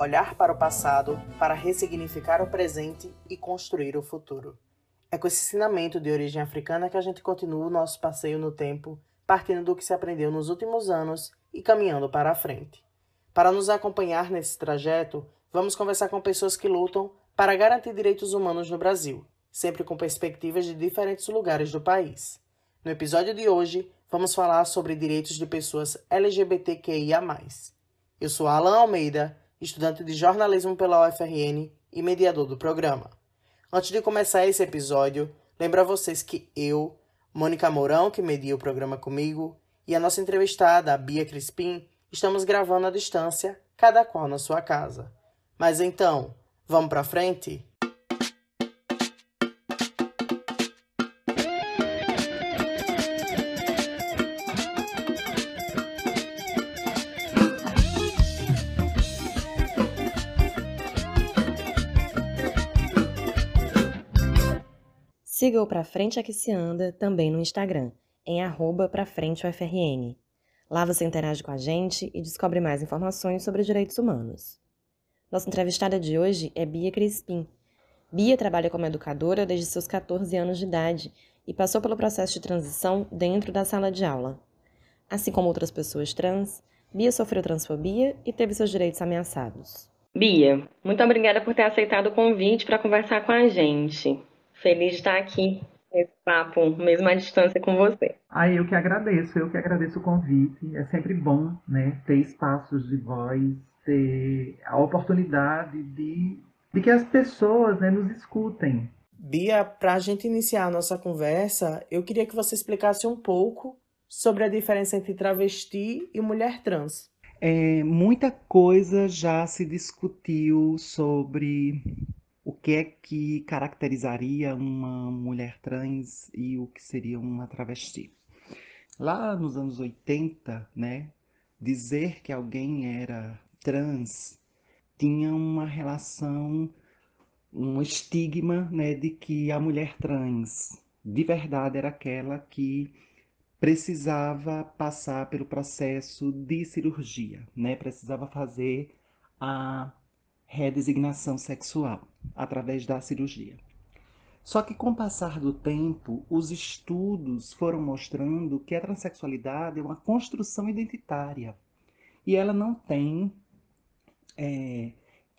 olhar para o passado para ressignificar o presente e construir o futuro. É com esse ensinamento de origem africana que a gente continua o nosso passeio no tempo, partindo do que se aprendeu nos últimos anos e caminhando para a frente. Para nos acompanhar nesse trajeto, vamos conversar com pessoas que lutam para garantir direitos humanos no Brasil, sempre com perspectivas de diferentes lugares do país. No episódio de hoje, vamos falar sobre direitos de pessoas LGBTQIA. Eu sou Alan Almeida, estudante de jornalismo pela UFRN e mediador do programa. Antes de começar esse episódio, lembro a vocês que eu, Mônica Mourão, que media o programa comigo, e a nossa entrevistada, a Bia Crispim, estamos gravando à distância, cada qual na sua casa. Mas então, vamos para frente? Siga o Pra Frente Aqui Se Anda também no Instagram, em arroba pra frente UFRN. Lá você interage com a gente e descobre mais informações sobre direitos humanos. Nossa entrevistada de hoje é Bia Crispim. Bia trabalha como educadora desde seus 14 anos de idade e passou pelo processo de transição dentro da sala de aula. Assim como outras pessoas trans, Bia sofreu transfobia e teve seus direitos ameaçados. Bia, muito obrigada por ter aceitado o convite para conversar com a gente. Feliz de estar aqui nesse papo, mesmo à distância com você. Ah, eu que agradeço, eu que agradeço o convite. É sempre bom, né, ter espaços de voz, ter a oportunidade de, de que as pessoas, né, nos escutem. Bia, para a gente iniciar a nossa conversa, eu queria que você explicasse um pouco sobre a diferença entre travesti e mulher trans. É, muita coisa já se discutiu sobre o que é que caracterizaria uma mulher trans e o que seria uma travesti. Lá nos anos 80, né, dizer que alguém era trans tinha uma relação, um estigma, né, de que a mulher trans de verdade era aquela que precisava passar pelo processo de cirurgia, né, precisava fazer a redesignação sexual através da cirurgia. Só que com o passar do tempo, os estudos foram mostrando que a transexualidade é uma construção identitária e ela não tem é,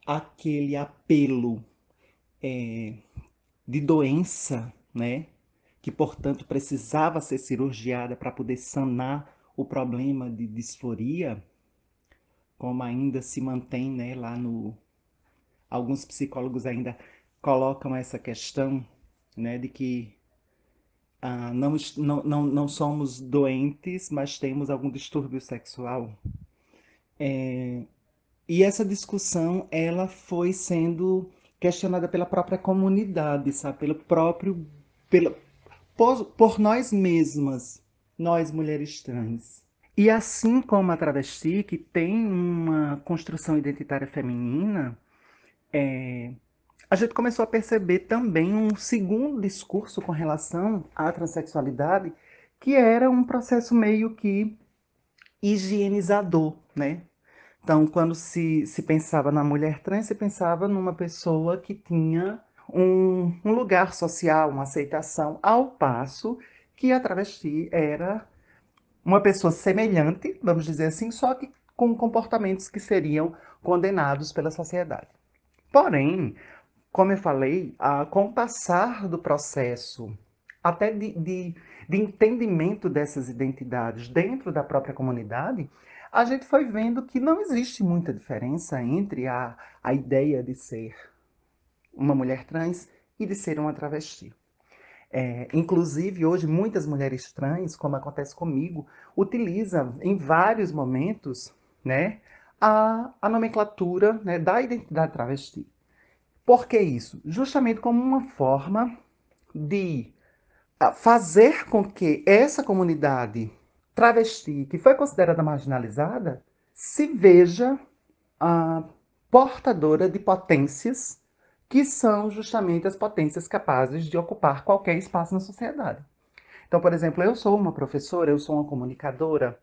aquele apelo é, de doença, né? Que portanto precisava ser cirurgiada para poder sanar o problema de disforia, como ainda se mantém, né, lá no alguns psicólogos ainda colocam essa questão né, de que ah, não, não, não, somos doentes, mas temos algum distúrbio sexual. É, e essa discussão ela foi sendo questionada pela própria comunidade, sabe? Pelo próprio, pela, por, por nós mesmas, nós mulheres trans. E assim como a travesti, que tem uma construção identitária feminina, é, a gente começou a perceber também um segundo discurso com relação à transexualidade, que era um processo meio que higienizador, né? Então, quando se, se pensava na mulher trans, se pensava numa pessoa que tinha um, um lugar social, uma aceitação, ao passo que a travesti era uma pessoa semelhante, vamos dizer assim, só que com comportamentos que seriam condenados pela sociedade. Porém, como eu falei, a, com o passar do processo, até de, de, de entendimento dessas identidades dentro da própria comunidade, a gente foi vendo que não existe muita diferença entre a, a ideia de ser uma mulher trans e de ser uma travesti. É, inclusive, hoje, muitas mulheres trans, como acontece comigo, utilizam em vários momentos né, a, a nomenclatura né, da identidade travesti. Por que isso? Justamente como uma forma de ah, fazer com que essa comunidade travesti, que foi considerada marginalizada, se veja a portadora de potências que são justamente as potências capazes de ocupar qualquer espaço na sociedade. Então, por exemplo, eu sou uma professora, eu sou uma comunicadora,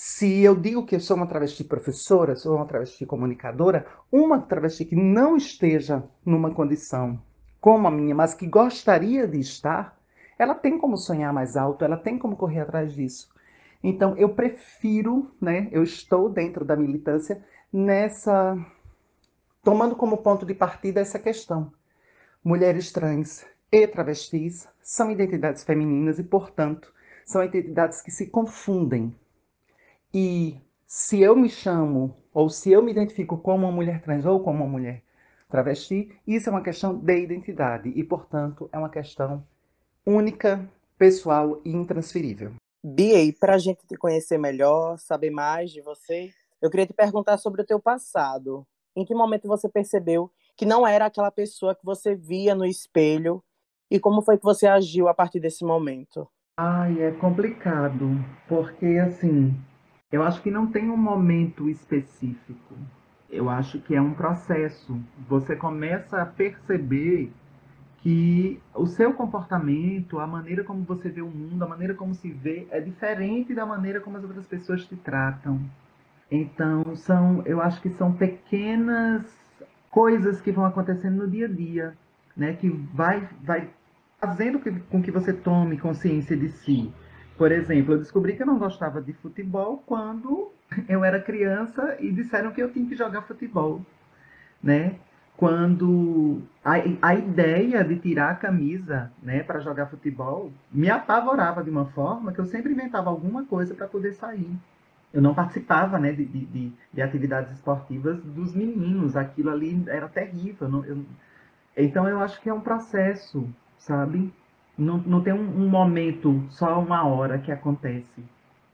Se eu digo que eu sou uma travesti professora, sou uma travesti comunicadora, uma travesti que não esteja numa condição como a minha, mas que gostaria de estar, ela tem como sonhar mais alto, ela tem como correr atrás disso. Então, eu prefiro, né? Eu estou dentro da militância nessa. tomando como ponto de partida essa questão. Mulheres trans e travestis são identidades femininas e, portanto, são identidades que se confundem. E se eu me chamo, ou se eu me identifico como uma mulher trans ou como uma mulher travesti, isso é uma questão de identidade e, portanto, é uma questão única, pessoal e intransferível. Bia, e para a gente te conhecer melhor, saber mais de você, eu queria te perguntar sobre o teu passado. Em que momento você percebeu que não era aquela pessoa que você via no espelho e como foi que você agiu a partir desse momento? Ai, é complicado, porque assim, eu acho que não tem um momento específico. Eu acho que é um processo. Você começa a perceber que o seu comportamento, a maneira como você vê o mundo, a maneira como se vê, é diferente da maneira como as outras pessoas te tratam. Então, são, eu acho que são pequenas coisas que vão acontecendo no dia a dia, né? Que vai, vai fazendo com que você tome consciência de si. Por exemplo, eu descobri que eu não gostava de futebol quando eu era criança e disseram que eu tinha que jogar futebol, né? Quando a, a ideia de tirar a camisa, né, para jogar futebol, me apavorava de uma forma que eu sempre inventava alguma coisa para poder sair. Eu não participava, né, de, de, de, atividades esportivas dos meninos. Aquilo ali era terrível. Não, eu, então eu acho que é um processo, sabe? Não, não tem um, um momento, só uma hora que acontece.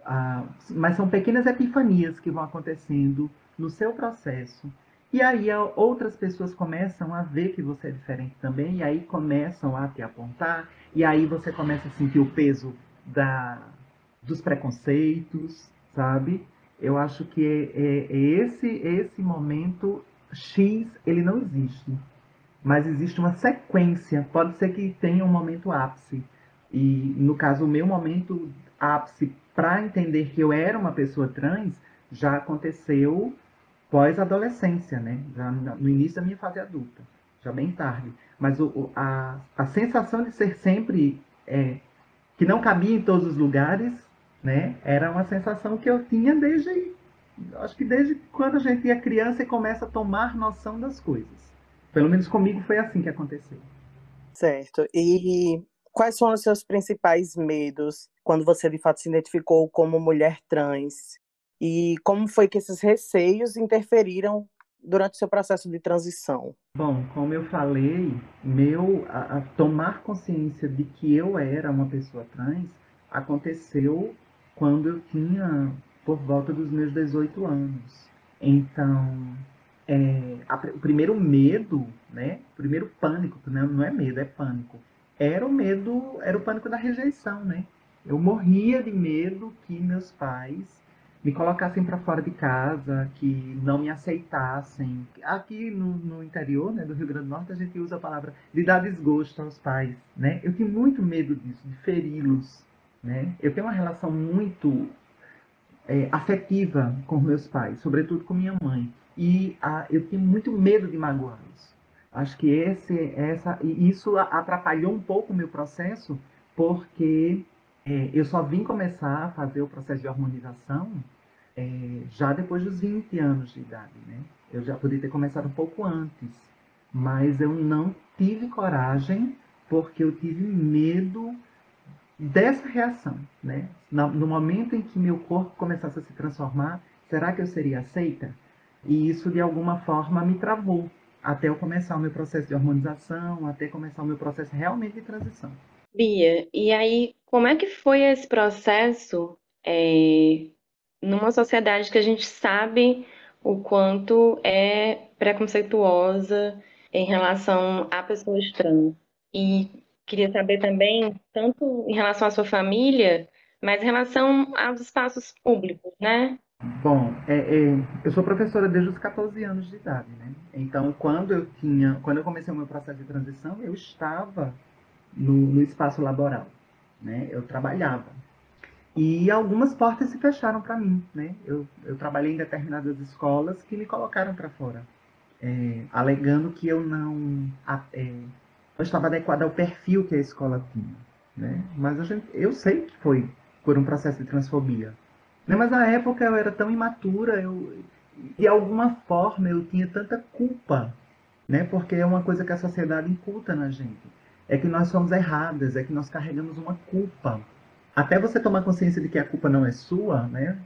Ah, mas são pequenas epifanias que vão acontecendo no seu processo. E aí outras pessoas começam a ver que você é diferente também, e aí começam a te apontar, e aí você começa a sentir o peso da, dos preconceitos, sabe? Eu acho que é, é, é esse, esse momento X, ele não existe mas existe uma sequência. Pode ser que tenha um momento ápice. E no caso, o meu momento ápice para entender que eu era uma pessoa trans já aconteceu pós-adolescência, né? Já no início da minha fase adulta, já bem tarde. Mas o, a, a sensação de ser sempre é, que não cabia em todos os lugares, né? Era uma sensação que eu tinha desde, acho que desde quando a gente é criança e começa a tomar noção das coisas. Pelo menos comigo foi assim que aconteceu. Certo. E quais são os seus principais medos quando você de fato se identificou como mulher trans? E como foi que esses receios interferiram durante o seu processo de transição? Bom, como eu falei, meu a, a tomar consciência de que eu era uma pessoa trans aconteceu quando eu tinha por volta dos meus 18 anos. Então, é, a, o primeiro medo, né? O primeiro pânico, não, não é medo, é pânico. Era o medo, era o pânico da rejeição, né? Eu morria de medo que meus pais me colocassem para fora de casa, que não me aceitassem. Aqui no, no, interior né, do Rio Grande do Norte, a gente usa a palavra de dar desgosto aos pais. Né? Eu tinha muito medo disso, de feri-los. Né? Eu tenho uma relação muito é, afetiva com meus pais, sobretudo com minha mãe e ah, eu tinha muito medo de magoá-los. Acho que esse, essa, e isso atrapalhou um pouco o meu processo, porque é, eu só vim começar a fazer o processo de harmonização é, já depois dos 20 anos de idade. Né? Eu já podia ter começado um pouco antes, mas eu não tive coragem porque eu tive medo dessa reação. Né? No momento em que meu corpo começasse a se transformar, será que eu seria aceita? E isso, de alguma forma, me travou até eu começar o meu processo de harmonização, até começar o meu processo realmente de transição. Bia, e aí, como é que foi esse processo é, numa sociedade que a gente sabe o quanto é preconceituosa em relação a pessoas trans? E queria saber também, tanto em relação à sua família, mas em relação aos espaços públicos, né? Bom, é, é, eu sou professora desde os 14 anos de idade, né? Então, quando eu tinha, quando eu comecei o meu processo de transição, eu estava no, no espaço laboral, né? Eu trabalhava. E algumas portas se fecharam para mim, né? Eu, eu trabalhei em determinadas escolas que me colocaram para fora, é, alegando que eu não, é, não estava adequado ao perfil que a escola tinha, né? Mas gente, eu sei que foi por um processo de transfobia. Né? Mas na época eu era tão imatura, eu, de alguma forma eu tinha tanta culpa, né? Porque é uma coisa que a sociedade inculta na gente. É que nós somos erradas, é que nós carregamos uma culpa até você tomar consciência de que a culpa não é sua, né?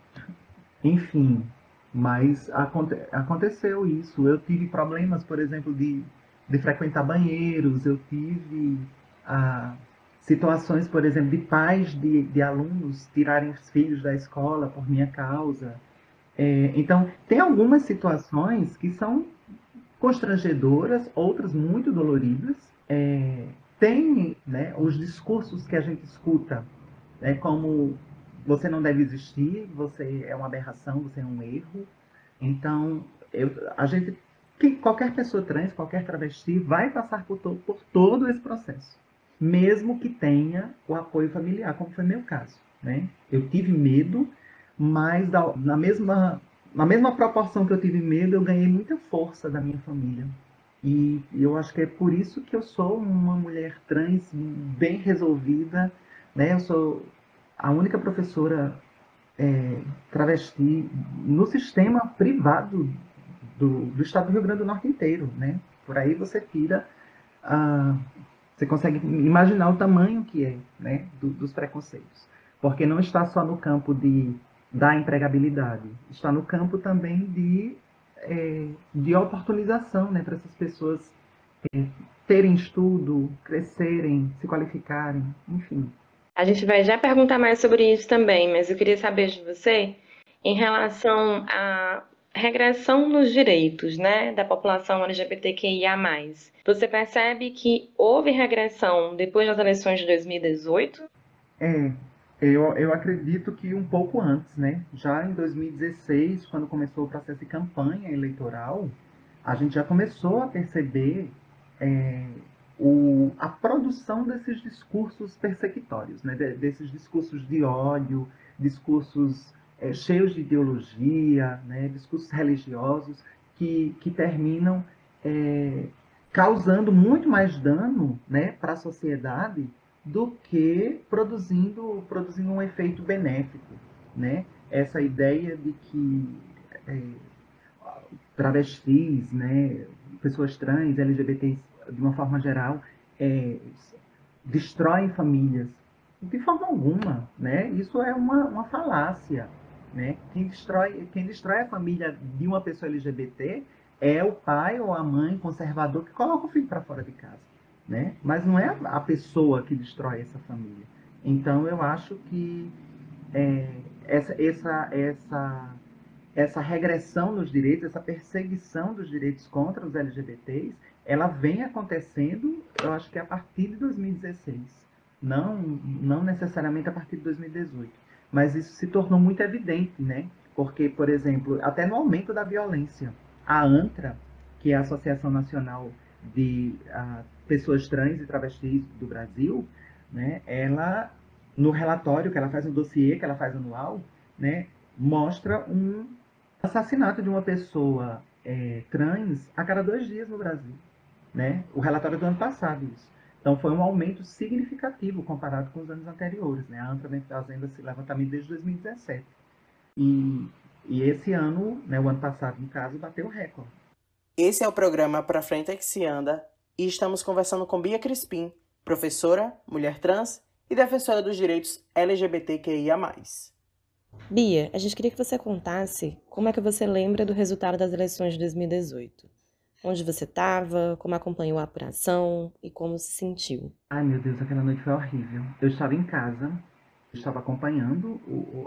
Enfim, mas aconte aconteceu isso. Eu tive problemas, por exemplo, de, de frequentar banheiros, eu tive ah, situações, por exemplo, de pais de, de alunos tirarem os filhos da escola por minha causa. É, então, tem algumas situações que são constrangedoras, outras muito doloridas. É, tem né, os discursos que a gente escuta é como você não deve existir, você é uma aberração, você é um erro. Então, eu, a gente, que qualquer pessoa trans, qualquer travesti, vai passar por, to, por todo esse processo, mesmo que tenha o apoio familiar, como foi meu caso. Né? Eu tive medo, mas da, na mesma na mesma proporção que eu tive medo, eu ganhei muita força da minha família. E eu acho que é por isso que eu sou uma mulher trans bem resolvida né? Eu sou a única professora é, travesti no sistema privado do, do estado do Rio Grande do Norte inteiro. Né? Por aí você tira. Uh, você consegue imaginar o tamanho que é né, do, dos preconceitos. Porque não está só no campo de, da empregabilidade, está no campo também de, é, de oportunização né, para essas pessoas é, terem estudo, crescerem, se qualificarem, enfim. A gente vai já perguntar mais sobre isso também, mas eu queria saber de você em relação à regressão nos direitos né, da população LGBTQIA. Você percebe que houve regressão depois das eleições de 2018? É, eu, eu acredito que um pouco antes, né? Já em 2016, quando começou o processo de campanha eleitoral, a gente já começou a perceber é, o, a produção desses discursos persecutórios, né? desses discursos de ódio, discursos é, cheios de ideologia, né? discursos religiosos que, que terminam é, causando muito mais dano né, para a sociedade do que produzindo, produzindo um efeito benéfico. Né? Essa ideia de que é, travestis, né, pessoas trans, LGBTs de uma forma geral, é, destroem famílias. De forma alguma, né? Isso é uma, uma falácia, né? Quem destrói, quem destrói a família de uma pessoa LGBT é o pai ou a mãe conservador que coloca o filho para fora de casa, né? Mas não é a pessoa que destrói essa família. Então eu acho que é, essa, essa, essa, essa regressão nos direitos, essa perseguição dos direitos contra os LGBTs, ela vem acontecendo, eu acho que a partir de 2016, não, não necessariamente a partir de 2018, mas isso se tornou muito evidente, né? Porque, por exemplo, até no aumento da violência, a ANTRA, que é a Associação Nacional de uh, Pessoas Trans e Travestis do Brasil, né? Ela, no relatório que ela faz, no dossiê que ela faz anual, né? Mostra um assassinato de uma pessoa é, trans a cada dois dias no Brasil né? O relatório do ano passado, isso. Então, foi um aumento significativo comparado com os anos anteriores. Né? A ANTRA vem fazendo esse levantamento desde 2017. E, e esse ano, né, o ano passado, no caso, bateu o recorde. Esse é o programa Pra Frente é que se anda e estamos conversando com Bia Crispim, professora, mulher trans e defensora dos direitos LGBTQIA+. Bia, a gente queria que você contasse como é que você lembra do resultado das eleições de 2018 onde você estava, como acompanhou a apuração e como se sentiu. Ai meu Deus, aquela noite foi horrível. Eu estava em casa, estava acompanhando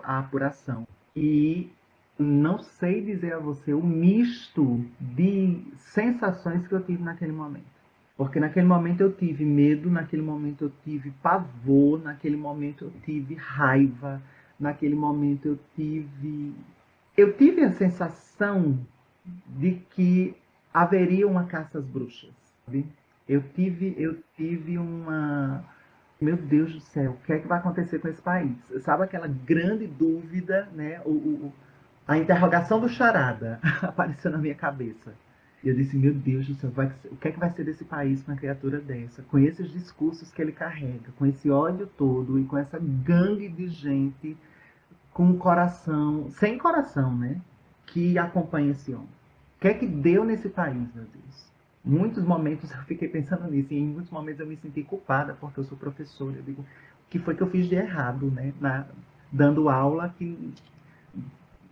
a apuração e não sei dizer a você o misto de sensações que eu tive naquele momento. Porque naquele momento eu tive medo, naquele momento eu tive pavor, naquele momento eu tive raiva, naquele momento eu tive. Eu tive a sensação de que haveria uma caça às bruxas. Sabe? Eu tive, eu tive uma, meu Deus do céu, o que é que vai acontecer com esse país? Sabe aquela grande dúvida, né? O, o a interrogação do charada apareceu na minha cabeça. E eu disse, meu Deus do céu, vai, o que é que vai ser desse país com uma criatura dessa? Com esses discursos que ele carrega, com esse ódio todo e com essa gangue de gente com coração, sem coração, né? Que acompanha esse homem. Que é que deu nesse país, meu Deus? Muitos momentos eu fiquei pensando nisso, e em muitos momentos eu me senti culpada, porque eu sou professora. Eu digo, o que foi que eu fiz de errado, né? Na, dando aula que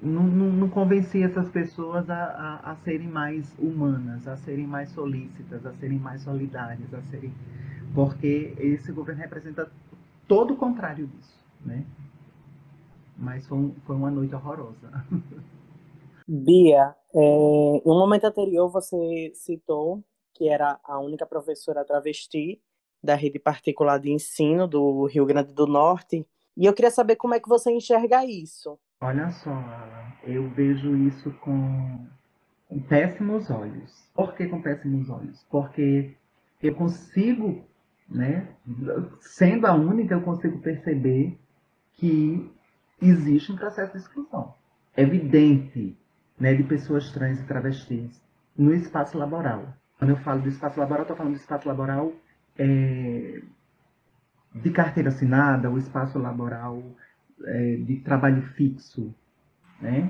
não, não, não convenci essas pessoas a, a, a, serem mais humanas, a serem mais solícitas, a serem mais solidárias, a serem. Porque esse governo representa todo o contrário disso, né? Mas foi, um, foi uma noite horrorosa. Bia, é, em um momento anterior você citou que era a única professora travesti da rede particular de ensino do Rio Grande do Norte. E eu queria saber como é que você enxerga isso. Olha só, Alan, eu vejo isso com, com péssimos olhos. Por que com péssimos olhos? Porque eu consigo, né, sendo a única, eu consigo perceber que existe um processo de exclusão evidente né, de pessoas trans e travestis no espaço laboral. Quando eu falo do espaço laboral, estou falando do espaço laboral é, de carteira assinada, o espaço laboral é, de trabalho fixo, né?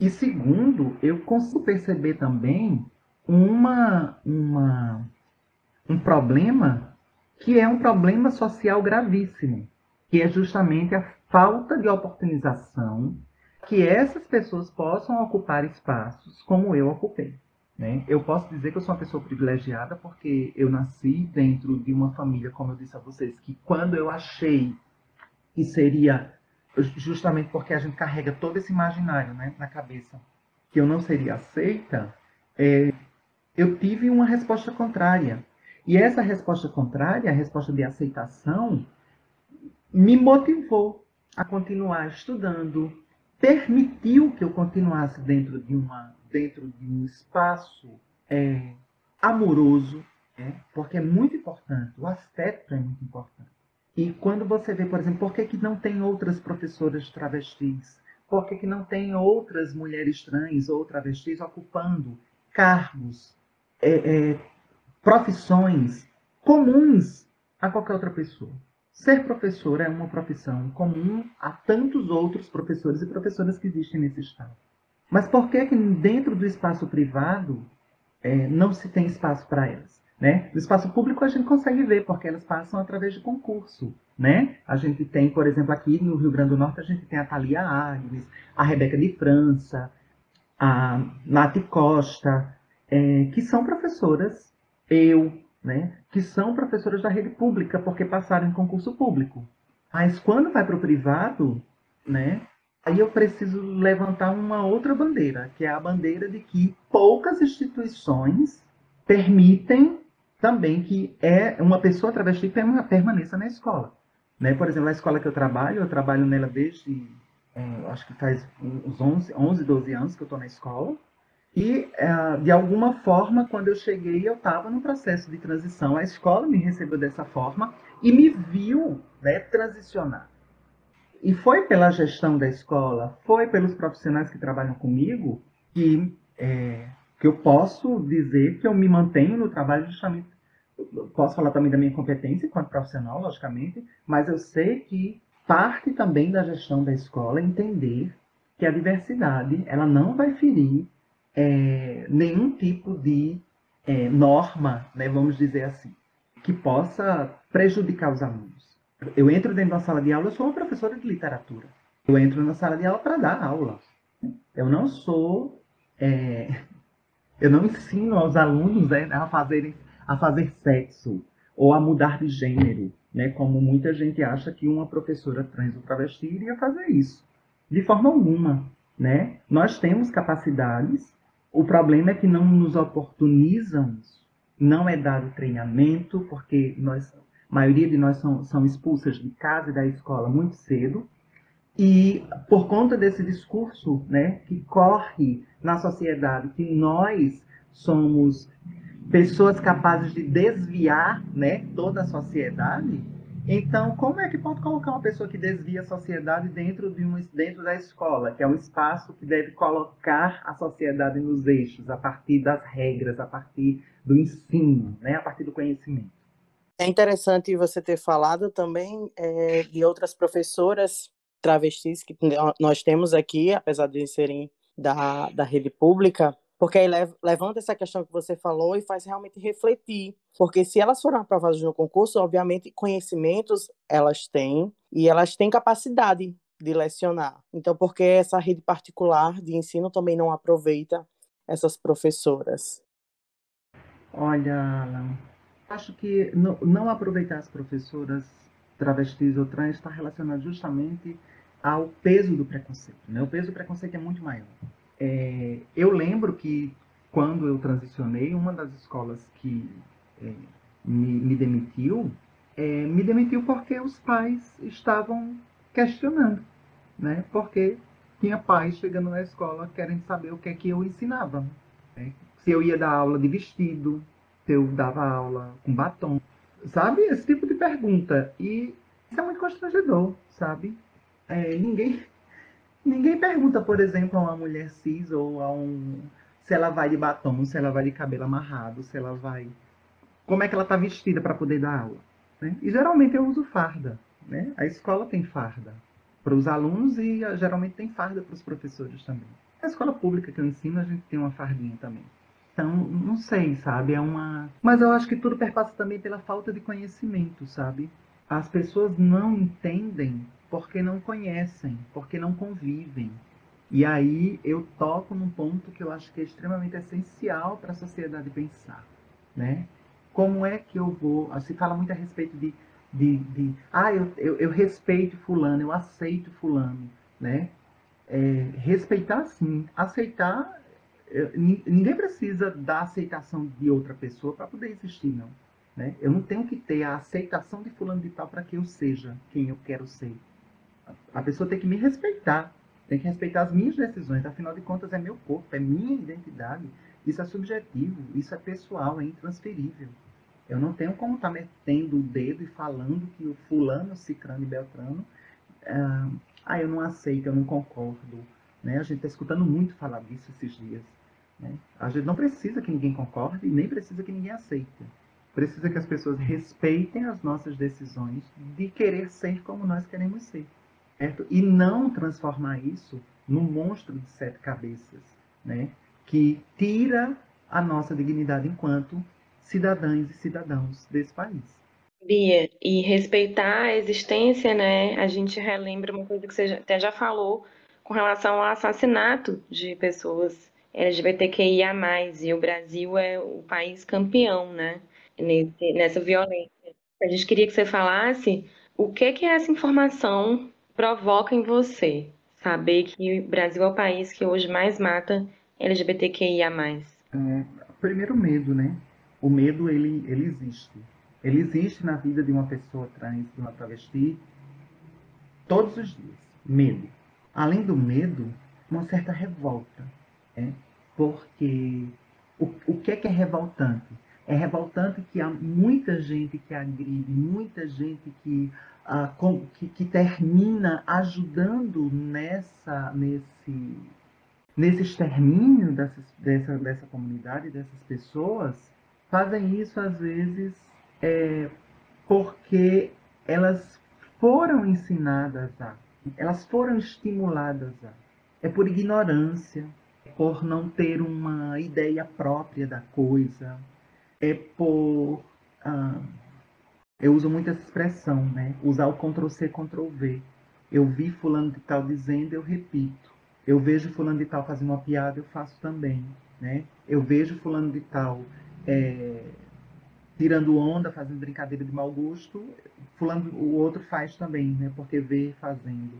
E segundo, eu consigo perceber também uma, uma, um problema que é um problema social gravíssimo, que é justamente a falta de oportunização que essas pessoas possam ocupar espaços como eu ocupei. Né? Eu posso dizer que eu sou uma pessoa privilegiada porque eu nasci dentro de uma família, como eu disse a vocês, que quando eu achei que seria justamente porque a gente carrega todo esse imaginário né, na cabeça, que eu não seria aceita, é, eu tive uma resposta contrária. E essa resposta contrária, a resposta de aceitação, me motivou a continuar estudando, permitiu que eu continuasse dentro de, uma, dentro de um espaço é, amoroso, é, porque é muito importante, o afeto é muito importante. E quando você vê, por exemplo, por que, que não tem outras professoras travestis? Por que, que não tem outras mulheres trans ou travestis ocupando cargos, é, é, profissões comuns a qualquer outra pessoa? Ser professor é uma profissão comum a tantos outros professores e professoras que existem nesse estado. Mas por que, que dentro do espaço privado é, não se tem espaço para elas? Né? No espaço público a gente consegue ver, porque elas passam através de concurso. Né? A gente tem, por exemplo, aqui no Rio Grande do Norte, a gente tem a Thalia Agnes, a Rebeca de França, a Nath Costa, é, que são professoras, eu, né, que são professoras da rede pública, porque passaram em concurso público. Mas quando vai para o privado, né, aí eu preciso levantar uma outra bandeira, que é a bandeira de que poucas instituições permitem também que é uma pessoa travesti permaneça na escola. Né? Por exemplo, a escola que eu trabalho, eu trabalho nela desde, é, acho que faz uns 11, 11 12 anos que eu estou na escola. E, é, de alguma forma, quando eu cheguei, eu estava no processo de transição. A escola me recebeu dessa forma e me viu né, transicionar. E foi pela gestão da escola, foi pelos profissionais que trabalham comigo, que é, que eu posso dizer que eu me mantenho no trabalho justamente. Posso falar também da minha competência enquanto profissional, logicamente, mas eu sei que parte também da gestão da escola é entender que a diversidade ela não vai ferir é, nenhum tipo de é, norma, né, vamos dizer assim, que possa prejudicar os alunos. Eu entro dentro da sala de aula, eu sou uma professora de literatura. Eu entro na sala de aula para dar aula. Eu não sou é, eu não ensino aos alunos né, a, fazerem, a fazer sexo ou a mudar de gênero, né, como muita gente acha que uma professora trans ou travesti iria fazer isso. De forma alguma. Né? Nós temos capacidades, o problema é que não nos oportunizam não é dado treinamento, porque nós, a maioria de nós são, são expulsas de casa e da escola muito cedo, e por conta desse discurso né, que corre na sociedade, que nós somos pessoas capazes de desviar né, toda a sociedade, Então, como é que pode colocar uma pessoa que desvia a sociedade dentro, de um, dentro da escola, que é um espaço que deve colocar a sociedade nos eixos, a partir das regras, a partir do ensino, né? a partir do conhecimento? É interessante você ter falado também é, de outras professoras travestis que nós temos aqui, apesar de serem da, da rede pública, porque aí levanta essa questão que você falou e faz realmente refletir. Porque se elas foram aprovadas no concurso, obviamente, conhecimentos elas têm e elas têm capacidade de lecionar. Então, por que essa rede particular de ensino também não aproveita essas professoras? Olha, Alan, acho que não, não aproveitar as professoras travestis ou trans está relacionado justamente ao peso do preconceito. Né? O peso do preconceito é muito maior. É, eu lembro que quando eu transicionei, uma das escolas que é, me, me, demitiu, é, me demitiu porque os pais estavam questionando, né? Porque tinha pais chegando na escola querendo saber o que é que eu ensinava. Né? Se eu ia dar aula de vestido, se eu dava aula com batom, sabe? Esse tipo de pergunta. E isso é muito constrangedor, sabe? É, ninguém Ninguém pergunta, por exemplo, a uma mulher cis ou a um. se ela vai de batom, se ela vai de cabelo amarrado, se ela vai. Como é que ela está vestida para poder dar aula. Né? E geralmente eu uso farda. Né? A escola tem farda para os alunos e geralmente tem farda para os professores também. Na escola pública que eu ensino, a gente tem uma fardinha também. Então, não sei, sabe? É uma. Mas eu acho que tudo perpassa também pela falta de conhecimento, sabe? As pessoas não entendem porque não conhecem, porque não convivem. E aí eu toco num ponto que eu acho que é extremamente essencial para a sociedade pensar, né? Como é que eu vou... Se fala muito a respeito de... de, de ah, eu, eu, eu respeito fulano, eu aceito fulano, né? É, respeitar sim, aceitar... Ninguém precisa da aceitação de outra pessoa para poder existir, não. Né? Eu não tenho que ter a aceitação de fulano de tal para que eu seja quem eu quero ser. A pessoa tem que me respeitar, tem que respeitar as minhas decisões. Afinal de contas, é meu corpo, é minha identidade. Isso é subjetivo, isso é pessoal, é intransferível. Eu não tenho como estar tá metendo o dedo e falando que o fulano, cicrano e beltrano, ah, ah, eu não aceito, eu não concordo. Né? A gente está escutando muito falar disso esses dias. Né? A gente não precisa que ninguém concorde e nem precisa que ninguém aceite. Precisa que as pessoas respeitem as nossas decisões de querer ser como nós queremos ser certo? E não transformar isso num monstro de sete cabeças, né? Que tira a nossa dignidade enquanto cidadãs e cidadãos desse país. Bia, e respeitar a existência, né? A gente relembra uma coisa que você até já falou com relação ao assassinato de pessoas LGBTQIA+, e o Brasil é o país campeão, né? Nesse, nessa violência. A gente queria que você falasse o que, que é essa informação provoca em você saber que o Brasil é o país que hoje mais mata LGBTQIA+. É, primeiro medo, né? O medo, ele, ele existe. Ele existe na vida de uma pessoa trans, de uma travesti, todos os dias. Medo. Além do medo, uma certa revolta. Né? Porque o, o que é que é revoltante? É revoltante que há muita gente que agride, muita gente que com, que, que, termina ajudando nessa, nesse, nesse extermínio dessas, dessa, dessa comunidade, dessas pessoas, fazem isso às vezes é, porque elas foram ensinadas a, elas foram estimuladas a. É por ignorância, é por não ter uma ideia própria da coisa, é por. Ah, eu uso muito essa expressão, né? Usar o Ctrl C, Ctrl V. Eu vi fulano de tal dizendo, eu repito. Eu vejo fulano de tal fazendo uma piada, eu faço também, né? Eu vejo fulano de tal é, tirando onda, fazendo brincadeira de mau gosto, fulano, o outro faz também, né? Porque vê fazendo.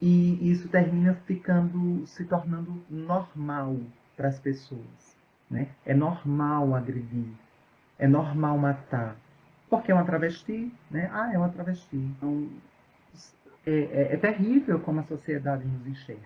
E isso termina ficando, se tornando normal para as pessoas, né? É normal agredir, é normal matar, porque é uma travesti, né? Ah, é uma travesti. Então, é, é, é terrível como a sociedade nos enxerga,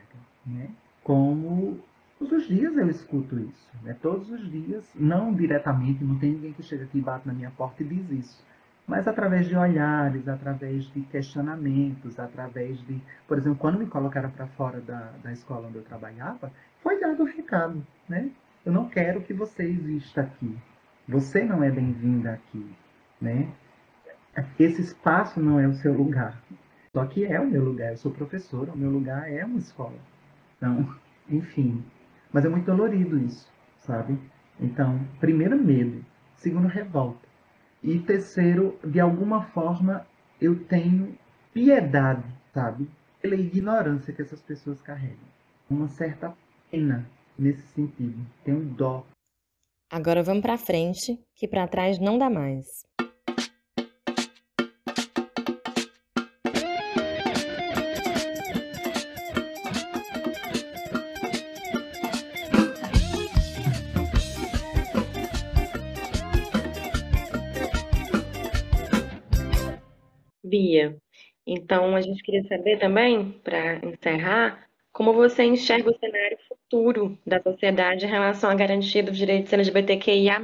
né? Como todos os dias eu escuto isso, né? Todos os dias, não diretamente, não tem ninguém que chega aqui e bate na minha porta e diz isso. mas através de olhares, através de questionamentos, através de, por exemplo, quando me colocaram para fora da, da escola onde eu trabalhava, foi dado o recado, né? Eu não quero que você exista aqui. Você não é bem-vinda aqui, né? Esse espaço não é o seu lugar. Só que é o meu lugar. Eu sou professora, o meu lugar é uma escola. Então, enfim. Mas é muito dolorido isso, sabe? Então, primeiro, medo. Segundo, revolta. E terceiro, de alguma forma, eu tenho piedade, sabe? Pela ignorância que essas pessoas carregam. Uma certa pena nesse sentido. Tenho dó. Agora vamos para frente, que para trás não dá mais. Então a gente queria saber também, para encerrar, como você enxerga o cenário futuro da sociedade em relação à garantia dos direitos LGBTQIA+.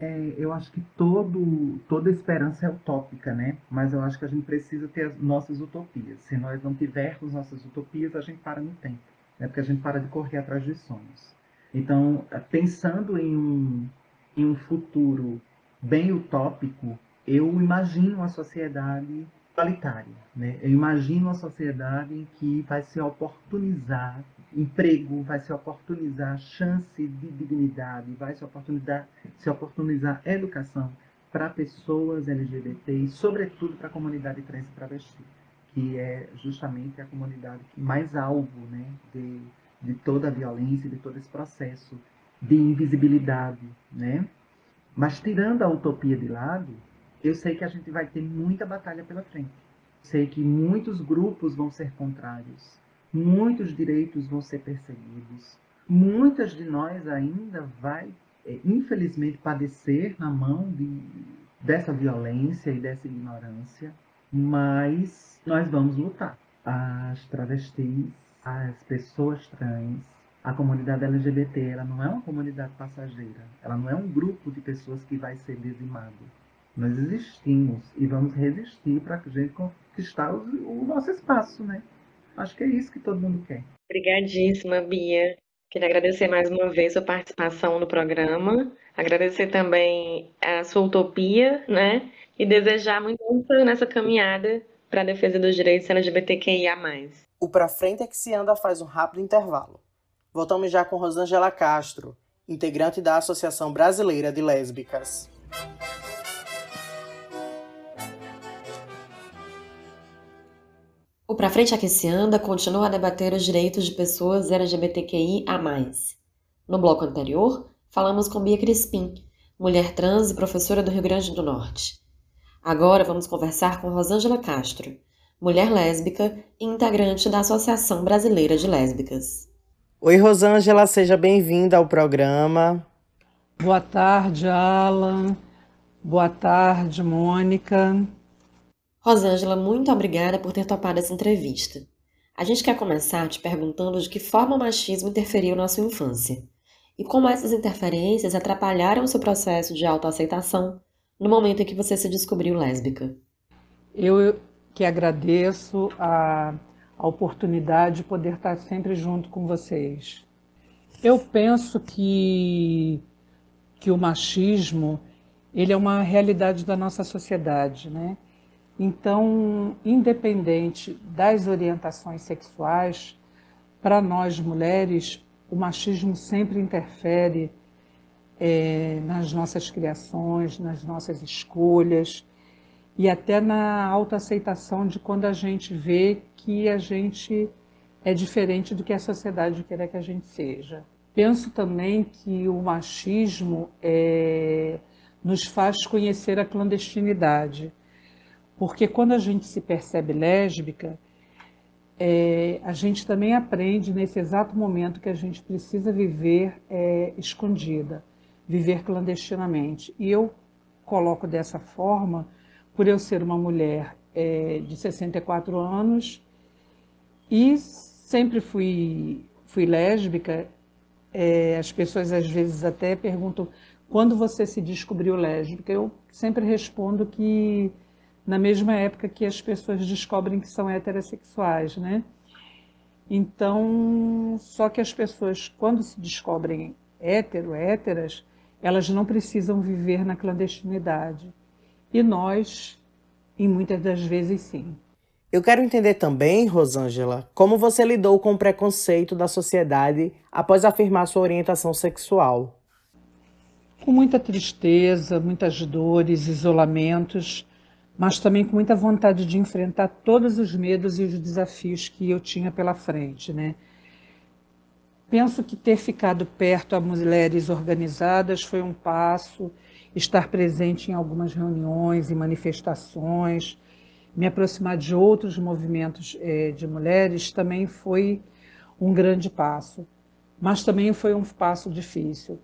É, eu acho que todo, toda esperança é utópica, né? Mas eu acho que a gente precisa ter as nossas utopias. Se nós não tivermos nossas utopias, a gente para no tempo. Né? Porque a gente para de correr atrás dos sonhos. Então, pensando em um, em um futuro bem utópico, eu imagino uma sociedade igualitária. Né? Eu imagino uma sociedade em que vai se oportunizar emprego, vai se oportunizar chance de dignidade, vai se oportunizar, se oportunizar educação para pessoas LGBT e, sobretudo, para a comunidade trans e travesti, que é justamente a comunidade mais alvo né, de, de toda a violência, de todo esse processo de invisibilidade. Né? Mas, tirando a utopia de lado, eu sei que a gente vai ter muita batalha pela frente. Sei que muitos grupos vão ser contrários, muitos direitos vão ser perseguidos, muitas de nós ainda vai, é, infelizmente, padecer na mão de, dessa violência e dessa ignorância, mas nós vamos lutar. As travestis, as pessoas trans, a comunidade LGBT, ela não é uma comunidade passageira, ela não é um grupo de pessoas que vai ser dizimado nós existimos e vamos resistir para que a gente conquistar o, nosso espaço, né? Acho que é isso que todo mundo quer. Obrigadíssima, Bia. Queria agradecer mais uma vez a participação no programa, agradecer também a sua utopia, né? E desejar muito nessa caminhada para a defesa dos direitos LGBTQIA+. O Pra Frente é que se anda faz um rápido intervalo. Voltamos já com Rosângela Castro, integrante da Associação Brasileira de Lésbicas. O Pra Frente Aqui Se Anda continua a debater os direitos de pessoas LGBTQI a mais. No bloco anterior, falamos com Bia Crispim, mulher trans e professora do Rio Grande do Norte. Agora vamos conversar com Rosângela Castro, mulher lésbica e integrante da Associação Brasileira de Lésbicas. Oi, Rosângela, seja bem-vinda ao programa. Boa tarde, Alan. Boa tarde, Mônica. Rosângela, muito obrigada por ter topado essa entrevista. A gente quer começar te perguntando de que forma o machismo interferiu na sua infância e como essas interferências atrapalharam o seu processo de autoaceitação no momento em que você se descobriu lésbica. Eu que agradeço a, a oportunidade de poder estar sempre junto com vocês. Eu penso que, que o machismo ele é uma realidade da nossa sociedade, né? Então, independente das orientações sexuais, para nós mulheres, o machismo sempre interfere é, nas nossas criações, nas nossas escolhas e até na autoaceitação de quando a gente vê que a gente é diferente do que a sociedade quer que a gente seja. Penso também que o machismo é, nos faz conhecer a clandestinidade porque quando a gente se percebe lésbica, é, a gente também aprende nesse exato momento que a gente precisa viver é, escondida, viver clandestinamente. E eu coloco dessa forma, por eu ser uma mulher é, de 64 anos e sempre fui, fui lésbica, é, as pessoas às vezes até perguntam quando você se descobriu lésbica? Eu sempre respondo que na mesma época que as pessoas descobrem que são heterossexuais, né? Então, só que as pessoas, quando se descobrem hétero, héteras, elas não precisam viver na clandestinidade. E nós, em muitas das vezes, sim. Eu quero entender também, Rosângela, como você lidou com o preconceito da sociedade após afirmar sua orientação sexual. Com muita tristeza, muitas dores, isolamentos, mas também com muita vontade de enfrentar todos os medos e os desafios que eu tinha pela frente, né? Penso que ter ficado perto a mulheres organizadas foi um passo, estar presente em algumas reuniões e manifestações, me aproximar de outros movimentos eh, de mulheres também foi um grande passo, mas também foi um passo difícil.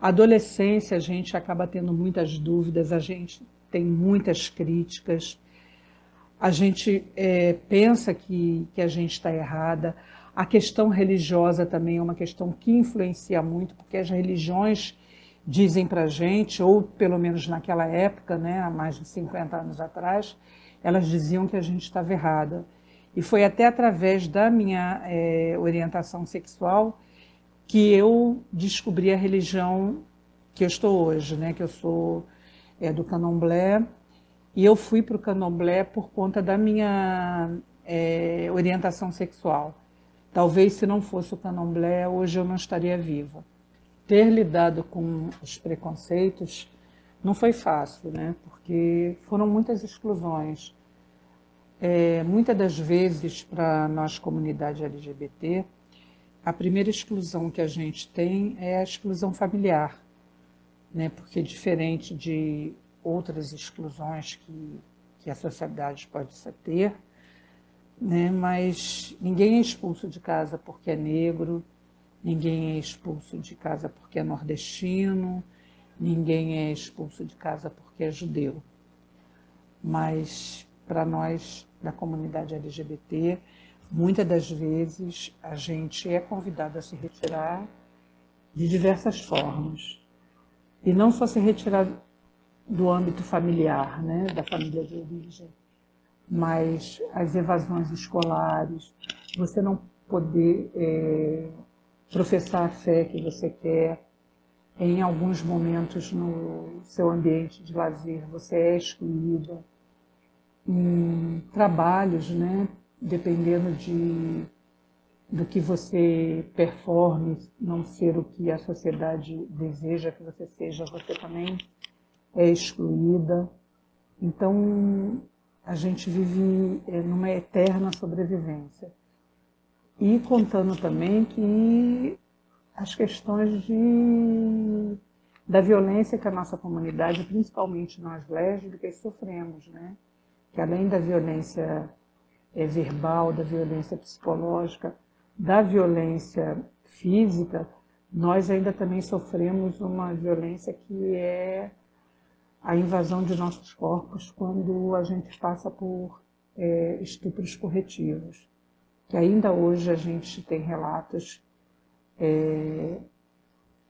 Adolescência, a gente acaba tendo muitas dúvidas, a gente tem muitas críticas, a gente é, pensa que, que a gente está errada. A questão religiosa também é uma questão que influencia muito, porque as religiões dizem para a gente, ou pelo menos naquela época, né, há mais de 50 anos atrás, elas diziam que a gente estava errada. E foi até através da minha é, orientação sexual que eu descobri a religião que eu estou hoje, né, que eu sou é, do candomblé, e eu fui para o candomblé por conta da minha é, orientação sexual. Talvez se não fosse o candomblé, hoje eu não estaria viva. Ter lidado com os preconceitos não foi fácil, né? porque foram muitas exclusões. É, muitas das vezes, para nós, comunidade LGBT, a primeira exclusão que a gente tem é a exclusão familiar né? porque diferente de outras exclusões que, que a sociedade pode ter, né? mas ninguém é expulso de casa porque é negro, ninguém é expulso de casa porque é nordestino, ninguém é expulso de casa porque é judeu. Mas para nós da comunidade LGBT, muitas das vezes a gente é convidado a se retirar de diversas formas e não só se retirar do âmbito familiar, né, da família de origem, mas as evasões escolares, você não poder é, professar a fé que você quer, em alguns momentos no seu ambiente de lazer você é excluída, em trabalhos, né, dependendo de do que você performe, não ser o que a sociedade deseja que você seja, você também é excluída. Então, a gente vive é, numa eterna sobrevivência. E contando também que as questões de, da violência que a nossa comunidade, principalmente nós lésbicas, sofremos, né? Que além da violência é, verbal, da violência psicológica, da violência física, nós ainda também sofremos uma violência que é a invasão de nossos corpos quando a gente passa por é, estupros corretivos. Que ainda hoje a gente tem relatos é,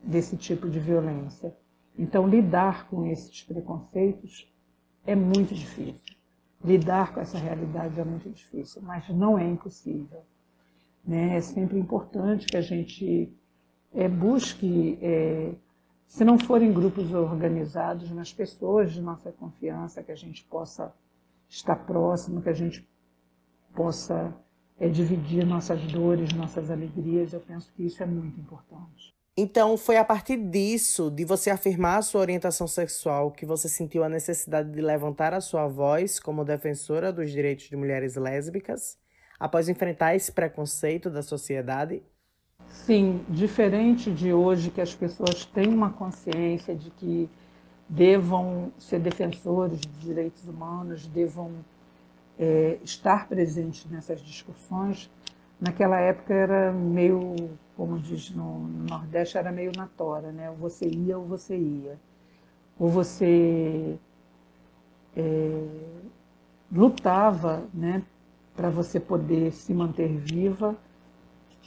desse tipo de violência. Então, lidar com esses preconceitos é muito difícil. Lidar com essa realidade é muito difícil, mas não é impossível. Né? É sempre importante que a gente é, busque, é, se não forem grupos organizados, mas pessoas de nossa confiança, que a gente possa estar próximo, que a gente possa é, dividir nossas dores, nossas alegrias. Eu penso que isso é muito importante. Então, foi a partir disso, de você afirmar a sua orientação sexual, que você sentiu a necessidade de levantar a sua voz como defensora dos direitos de mulheres lésbicas? Após enfrentar esse preconceito da sociedade? Sim, diferente de hoje que as pessoas têm uma consciência de que devam ser defensores dos direitos humanos, devam é, estar presentes nessas discussões, naquela época era meio, como diz no, no Nordeste, era meio na tora, né? Ou você ia ou você ia. Ou você é, lutava né, para você poder se manter viva,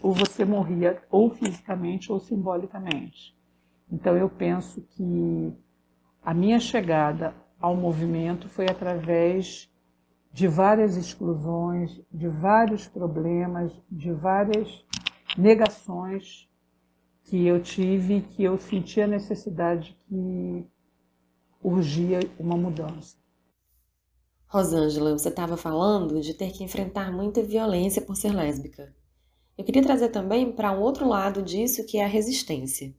ou você morria ou fisicamente ou simbolicamente. Então eu penso que a minha chegada ao movimento foi através de várias exclusões, de vários problemas, de várias negações que eu tive, que eu senti a necessidade que urgia uma mudança. Rosângela, você estava falando de ter que enfrentar muita violência por ser lésbica. Eu queria trazer também para um outro lado disso, que é a resistência.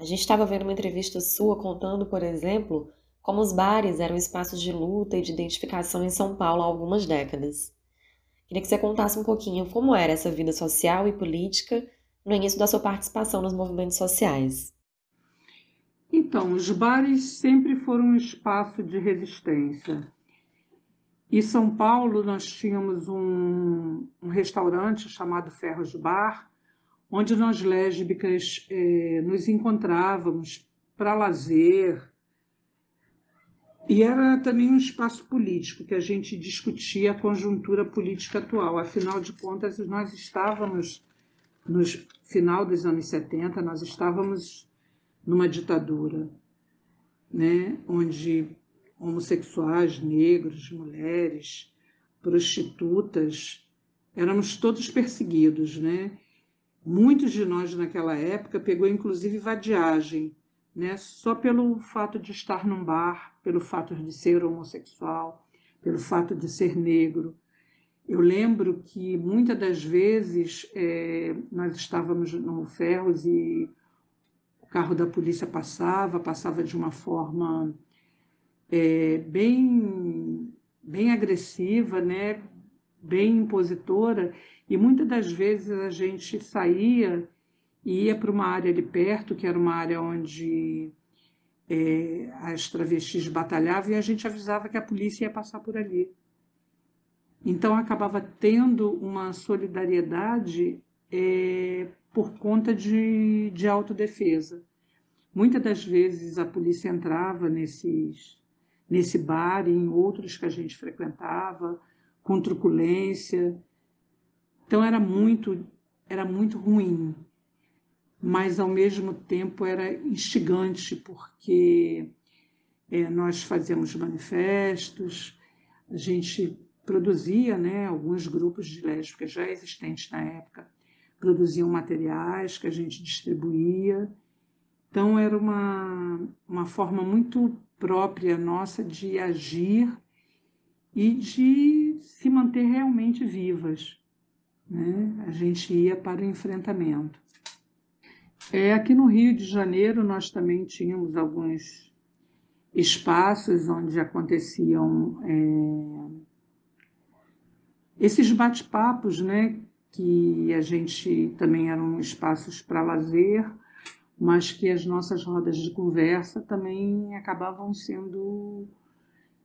A gente estava vendo uma entrevista sua contando, por exemplo, como os bares eram espaços de luta e de identificação em São Paulo há algumas décadas. Queria que você contasse um pouquinho como era essa vida social e política no início da sua participação nos movimentos sociais. Então, os bares sempre foram um espaço de resistência. Em São Paulo, nós tínhamos um, um restaurante chamado Ferros Bar, onde nós lésbicas eh, nos encontrávamos para lazer, e era também um espaço político que a gente discutia a conjuntura política atual. Afinal de contas, nós estávamos no final dos anos 70, nós estávamos numa ditadura, né, onde homossexuais, negros, mulheres, prostitutas, éramos todos perseguidos, né? Muitos de nós naquela época pegou inclusive vadiagem, né? Só pelo fato de estar num bar, pelo fato de ser homossexual, pelo fato de ser negro. Eu lembro que muitas das vezes é, nós estávamos no Ferros e o carro da polícia passava, passava de uma forma é, bem, bem agressiva, né? bem impositora, e muitas das vezes a gente saía e ia para uma área ali perto, que era uma área onde é, as travestis batalhavam, e a gente avisava que a polícia ia passar por ali. Então acabava tendo uma solidariedade é, por conta de, de autodefesa. Muitas das vezes a polícia entrava nesses, nesse bar e em outros que a gente frequentava, com truculência. Então era muito, era muito ruim mas ao mesmo tempo era instigante, porque é, nós fazíamos manifestos, a gente produzia, né, alguns grupos de lésbicas já existentes na época, produziam materiais que a gente distribuía. Então era uma, uma forma muito própria nossa de agir e de se manter realmente vivas. Né? A gente ia para o enfrentamento. É, aqui no Rio de Janeiro nós também tínhamos alguns espaços onde aconteciam é, esses bate-papos, né? Que a gente também eram espaços para lazer, mas que as nossas rodas de conversa também acabavam sendo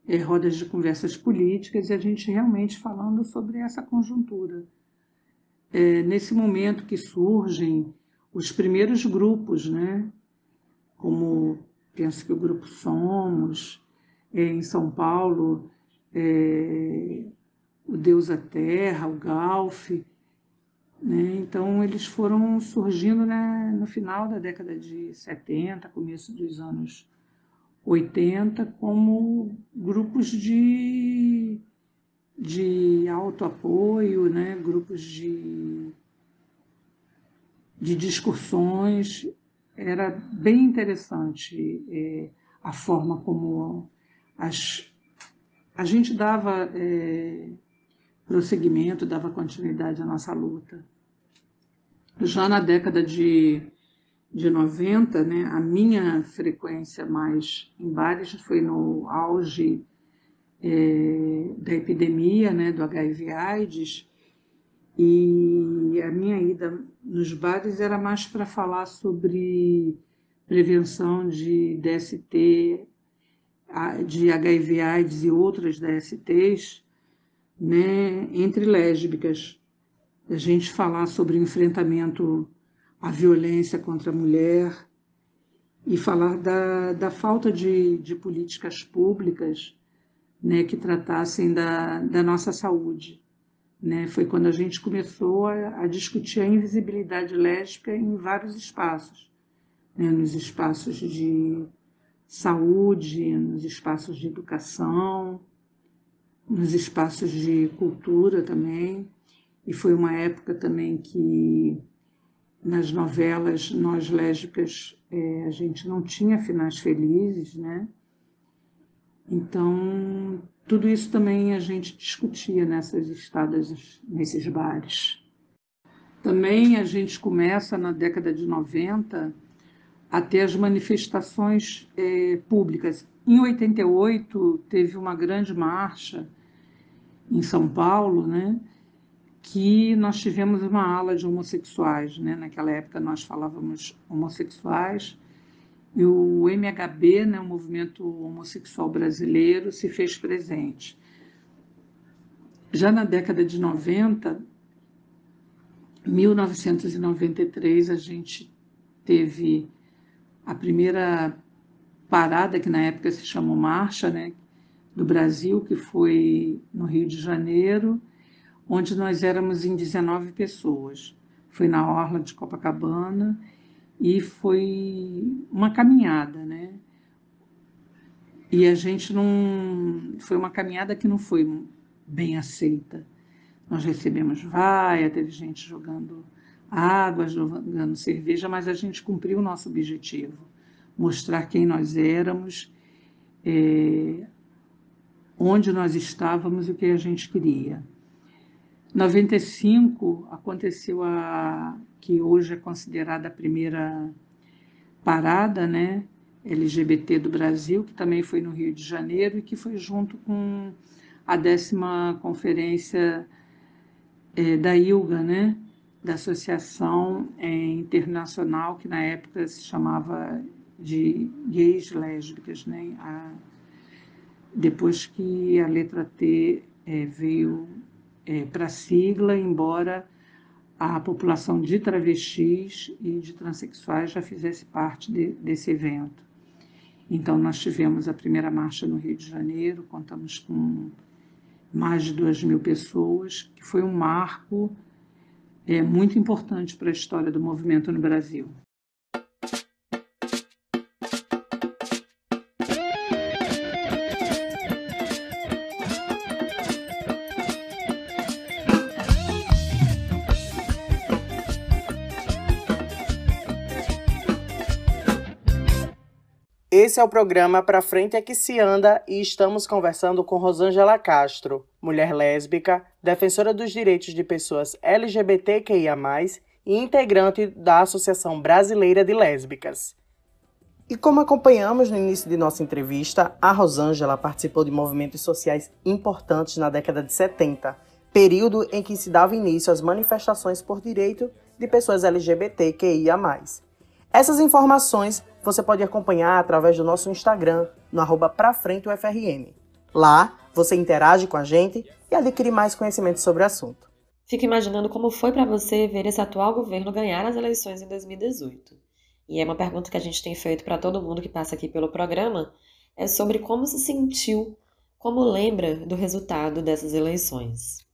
é, rodas de conversas políticas e a gente realmente falando sobre essa conjuntura. É, nesse momento que surgem os primeiros grupos, né? como penso que o grupo Somos, é, em São Paulo, é, o Deus a Terra, o Galf. Né? Então, eles foram surgindo né, no final da década de 70, começo dos anos 80, como grupos de, de autoapoio, né? grupos de de discussões. Era bem interessante é, a forma como as, a gente dava é, prosseguimento, dava continuidade à nossa luta. Já na década de, de 90, né, a minha frequência mais em bares foi no auge é, da epidemia né, do HIV-AIDS, e a minha ida nos bares era mais para falar sobre prevenção de DST, de HIV AIDS e outras DSTs, né, entre lésbicas. A gente falar sobre enfrentamento à violência contra a mulher e falar da, da falta de, de políticas públicas né, que tratassem da, da nossa saúde. Né? Foi quando a gente começou a, a discutir a invisibilidade lésbica em vários espaços, né, nos espaços de saúde, nos espaços de educação, nos espaços de cultura também. E foi uma época também que nas novelas nós lésbicas é, a gente não tinha finais felizes, né? Então tudo isso também a gente discutia nessas estadas, nesses bares. Também a gente começa na década de 90 a ter as manifestações é, públicas. Em 88 teve uma grande marcha em São Paulo, né? Que nós tivemos uma ala de homossexuais. Né? Naquela época nós falávamos homossexuais, e o MHB, né, o Movimento Homossexual Brasileiro, se fez presente. Já na década de 90, 1993, a gente teve a primeira parada, que na época se chamou Marcha, né, do Brasil, que foi no Rio de Janeiro, onde nós éramos em 19 pessoas. Foi na Orla de Copacabana e foi uma caminhada, né? E a gente não. Foi uma caminhada que não foi bem aceita. Nós recebemos vaia, teve gente jogando água, jogando cerveja, mas a gente cumpriu o nosso objetivo mostrar quem nós éramos, é, onde nós estávamos e o que a gente queria. 95 aconteceu a que hoje é considerada a primeira parada, né, LGBT do Brasil, que também foi no Rio de Janeiro e que foi junto com a décima conferência é, da ILGA, né, da Associação é, Internacional, que na época se chamava de gays lésbicas, né, a, depois que a letra T é, veio é, para a sigla, embora a população de travestis e de transexuais já fizesse parte de, desse evento. Então, nós tivemos a primeira marcha no Rio de Janeiro, contamos com mais de duas mil pessoas, que foi um marco é, muito importante para a história do movimento no Brasil. Esse é o programa Pra Frente é que se anda e estamos conversando com Rosângela Castro, mulher lésbica, defensora dos direitos de pessoas LGBTQIA+, e integrante da Associação Brasileira de Lésbicas. E como acompanhamos no início de nossa entrevista, a Rosângela participou de movimentos sociais importantes na década de 70, período em que se dava início às manifestações por direito de pessoas LGBTQIA+. Essas informações você pode acompanhar através do nosso Instagram, no arroba prafrenteufrm. Lá, você interage com a gente e adquire mais conhecimento sobre o assunto. Fico imaginando como foi para você ver esse atual governo ganhar as eleições em 2018. E é uma pergunta que a gente tem feito para todo mundo que passa aqui pelo programa, é sobre como se sentiu, como lembra do resultado dessas eleições.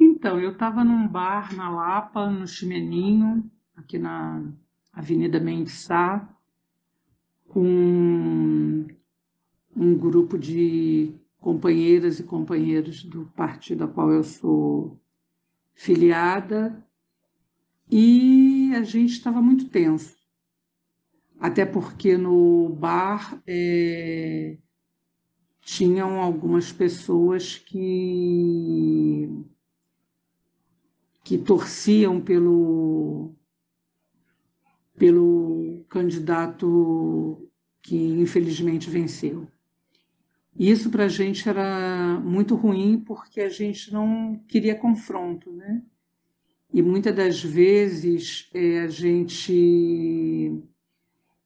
Então, eu estava num bar na Lapa, no Chimeninho, aqui na Avenida Mendes Sá, com um grupo de companheiras e companheiros do partido a qual eu sou filiada. E a gente estava muito tenso, até porque no bar é, tinham algumas pessoas que que torciam pelo pelo candidato que infelizmente venceu. Isso para a gente era muito ruim porque a gente não queria confronto, né? E muitas das vezes é, a gente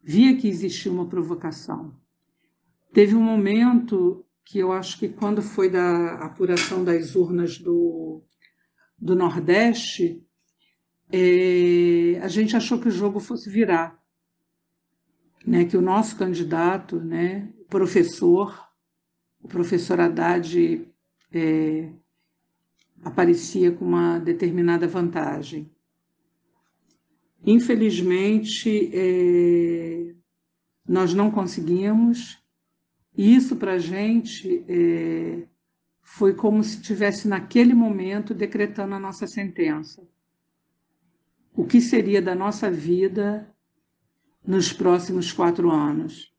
via que existia uma provocação. Teve um momento que eu acho que quando foi da apuração das urnas do, do Nordeste, é, a gente achou que o jogo fosse virar né, que o nosso candidato, né, professor, o professor Haddad, é, aparecia com uma determinada vantagem. Infelizmente, é, nós não conseguimos, e isso para a gente é, foi como se tivesse naquele momento decretando a nossa sentença. O que seria da nossa vida nos próximos quatro anos?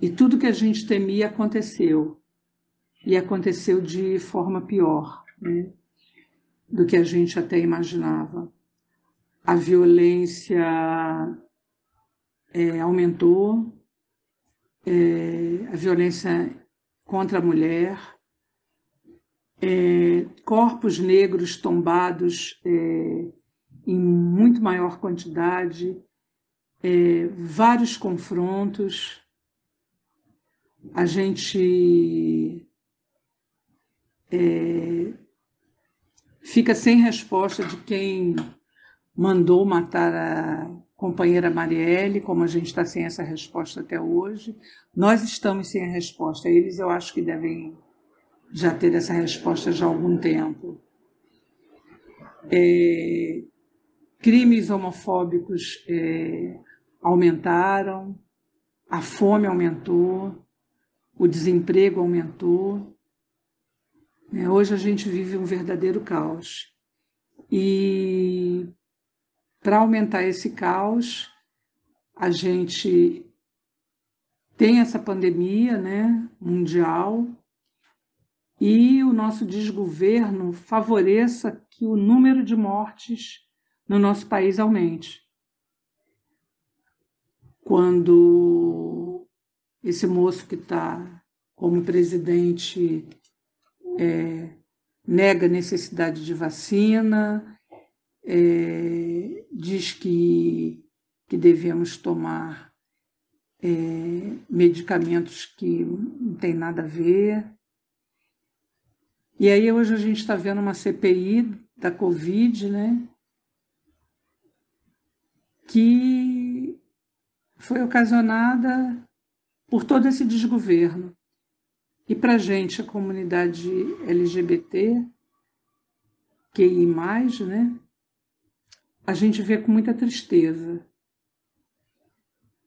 E tudo que a gente temia aconteceu. E aconteceu de forma pior né, do que a gente até imaginava. A violência é, aumentou, é, a violência contra a mulher, é, corpos negros tombados é, em muito maior quantidade, é, vários confrontos. A gente é, fica sem resposta de quem mandou matar a companheira Marielle, como a gente está sem essa resposta até hoje. Nós estamos sem a resposta. Eles, eu acho que devem já ter essa resposta já há algum tempo. É, crimes homofóbicos é, aumentaram, a fome aumentou, o desemprego aumentou. É, hoje a gente vive um verdadeiro caos. E para aumentar esse caos, a gente tem essa pandemia né, mundial e o nosso desgoverno favoreça que o número de mortes no nosso país aumente. Quando esse moço que está como presidente é, nega necessidade de vacina, é, diz que, que devemos tomar é, medicamentos que não tem nada a ver. E aí hoje a gente está vendo uma CPI da Covid, né? Que foi ocasionada por todo esse desgoverno. E para a gente, a comunidade LGBT, QI, né? A gente vê com muita tristeza.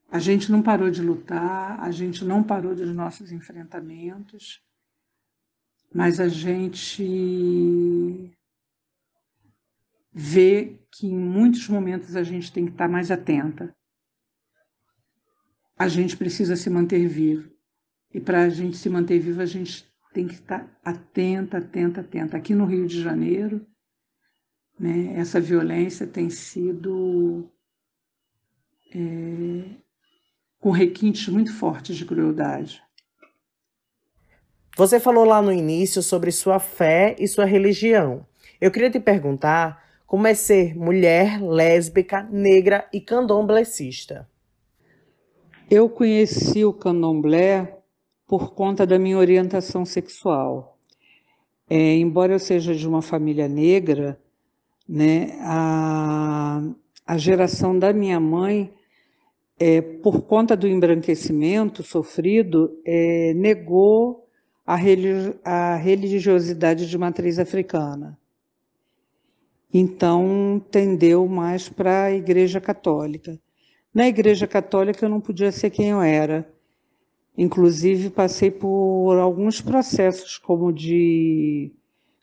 A gente não parou de lutar, a gente não parou dos nossos enfrentamentos, mas a gente vê que em muitos momentos a gente tem que estar mais atenta. A gente precisa se manter vivo. E para a gente se manter vivo, a gente tem que estar atenta, atenta, atenta. Aqui no Rio de Janeiro, né, essa violência tem sido é, com requintes muito fortes de crueldade. Você falou lá no início sobre sua fé e sua religião. Eu queria te perguntar como é ser mulher, lésbica, negra e candomblessista. Eu conheci o candomblé por conta da minha orientação sexual. É, embora eu seja de uma família negra, né, a, a geração da minha mãe, é, por conta do embranquecimento sofrido, é, negou a, religi a religiosidade de matriz africana. Então, tendeu mais para a Igreja Católica. Na Igreja Católica, eu não podia ser quem eu era. Inclusive, passei por alguns processos, como de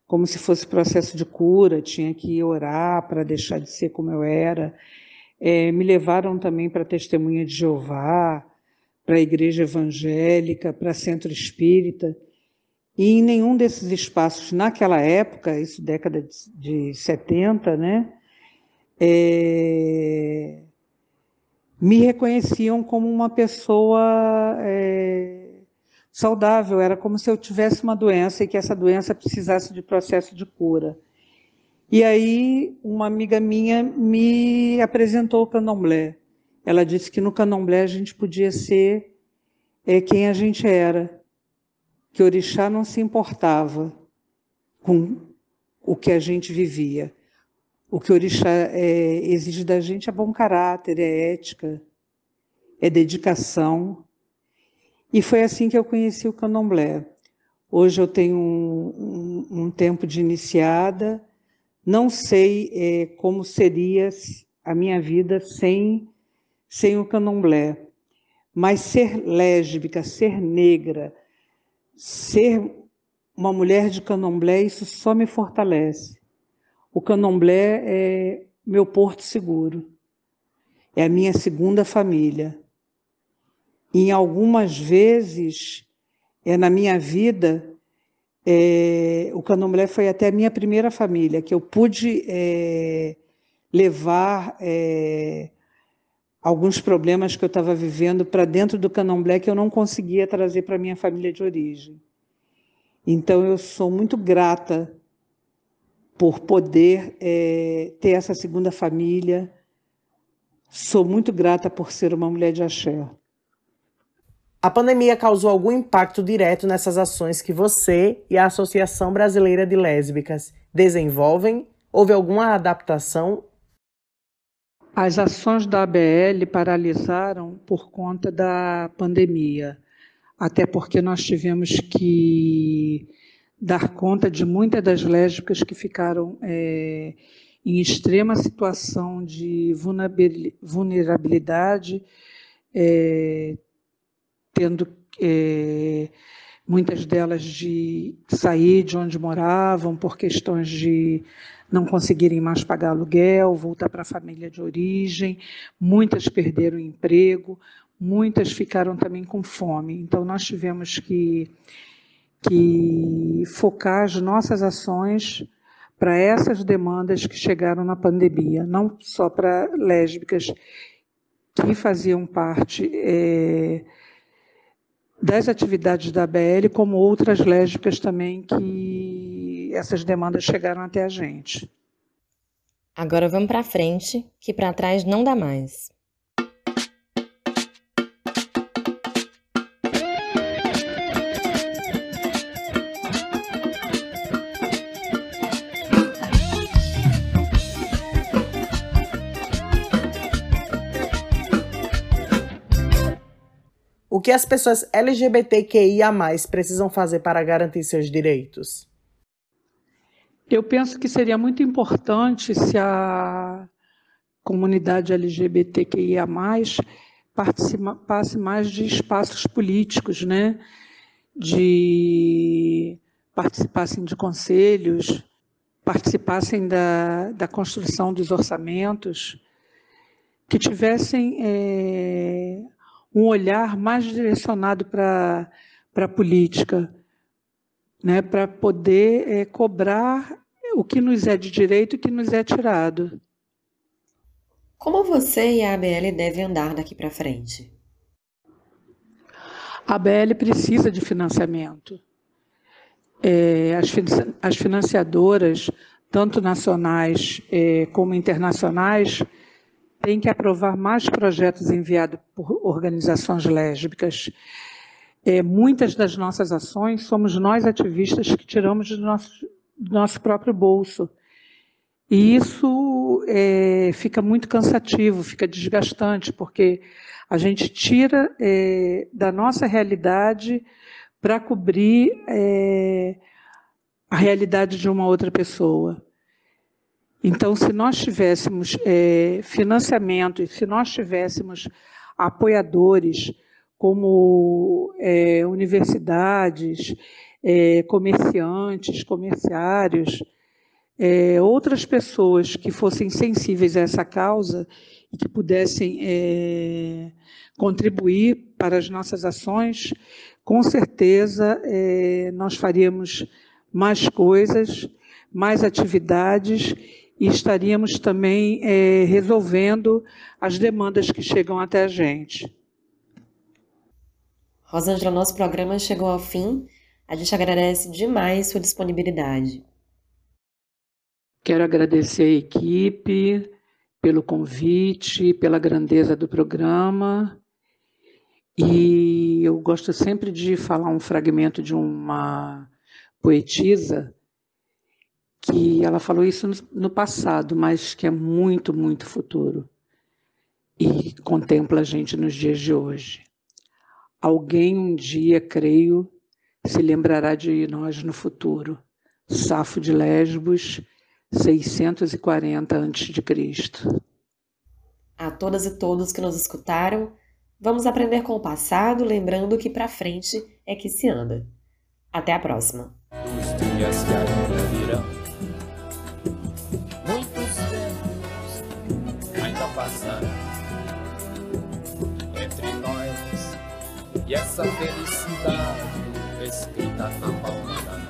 como se fosse processo de cura, tinha que orar para deixar de ser como eu era. É, me levaram também para Testemunha de Jeová, para a Igreja Evangélica, para Centro Espírita. E em nenhum desses espaços, naquela época, isso década de 70, né, é, me reconheciam como uma pessoa é, saudável, era como se eu tivesse uma doença e que essa doença precisasse de processo de cura. E aí uma amiga minha me apresentou o candomblé. Ela disse que no candomblé a gente podia ser é, quem a gente era, que orixá não se importava com o que a gente vivia. O que Orixá é, exige da gente é bom caráter, é ética, é dedicação. E foi assim que eu conheci o candomblé. Hoje eu tenho um, um, um tempo de iniciada, não sei é, como seria a minha vida sem, sem o candomblé. Mas ser lésbica, ser negra, ser uma mulher de candomblé, isso só me fortalece. O candomblé é meu porto seguro, é a minha segunda família. E em algumas vezes é, na minha vida, é, o candomblé foi até a minha primeira família, que eu pude é, levar é, alguns problemas que eu estava vivendo para dentro do candomblé que eu não conseguia trazer para minha família de origem. Então eu sou muito grata por poder é, ter essa segunda família. Sou muito grata por ser uma mulher de axé. A pandemia causou algum impacto direto nessas ações que você e a Associação Brasileira de Lésbicas desenvolvem? Houve alguma adaptação as ações da ABL paralisaram por conta da pandemia, até porque nós tivemos que dar conta de muitas das lésbicas que ficaram é, em extrema situação de vulnerabilidade, é, tendo é, muitas delas de sair de onde moravam por questões de não conseguirem mais pagar aluguel, voltar para a família de origem, muitas perderam emprego, muitas ficaram também com fome. Então, nós tivemos que, que focar as nossas ações para essas demandas que chegaram na pandemia, não só para lésbicas que faziam parte é, das atividades da ABL, como outras lésbicas também que essas demandas chegaram até a gente. Agora vamos para frente, que para trás não dá mais. O que as pessoas LGBTQIA precisam fazer para garantir seus direitos? Eu penso que seria muito importante se a comunidade LGBTQIA participasse mais de espaços políticos, né? de participassem de conselhos, participassem da, da construção dos orçamentos, que tivessem é, um olhar mais direcionado para a política, né, para poder é, cobrar o que nos é de direito e o que nos é tirado. Como você e a ABL devem andar daqui para frente? A ABL precisa de financiamento. É, as, as, financiadoras, tanto nacionais é, como internacionais, tem que aprovar mais projetos enviados por organizações lésbicas. É, muitas das nossas ações somos nós ativistas que tiramos do nosso, do nosso próprio bolso. E isso é, fica muito cansativo, fica desgastante, porque a gente tira é, da nossa realidade para cobrir é, a realidade de uma outra pessoa. Então, se nós tivéssemos é, financiamento e se nós tivéssemos apoiadores como é, universidades, é, comerciantes, comerciários, é, outras pessoas que fossem sensíveis a essa causa e que pudessem é, contribuir para as nossas ações, com certeza é, nós faríamos mais coisas, mais atividades e estaríamos também é, resolvendo as demandas que chegam até a gente. Rosângela, nosso programa chegou ao fim. A gente agradece demais sua disponibilidade. Quero agradecer a equipe pelo convite, pela grandeza do programa. E eu gosto sempre de falar um fragmento de uma poetisa que ela falou isso no passado, mas que é muito, muito futuro e contempla a gente nos dias de hoje. Alguém um dia, creio, se lembrará de nós no futuro. Safo de Lesbos, 640 a.C. A todas e todos que nos escutaram, vamos aprender com o passado, lembrando que para frente é que se anda. Até a próxima. Os dias que ainda virão, e essa felicidade escrita na palma da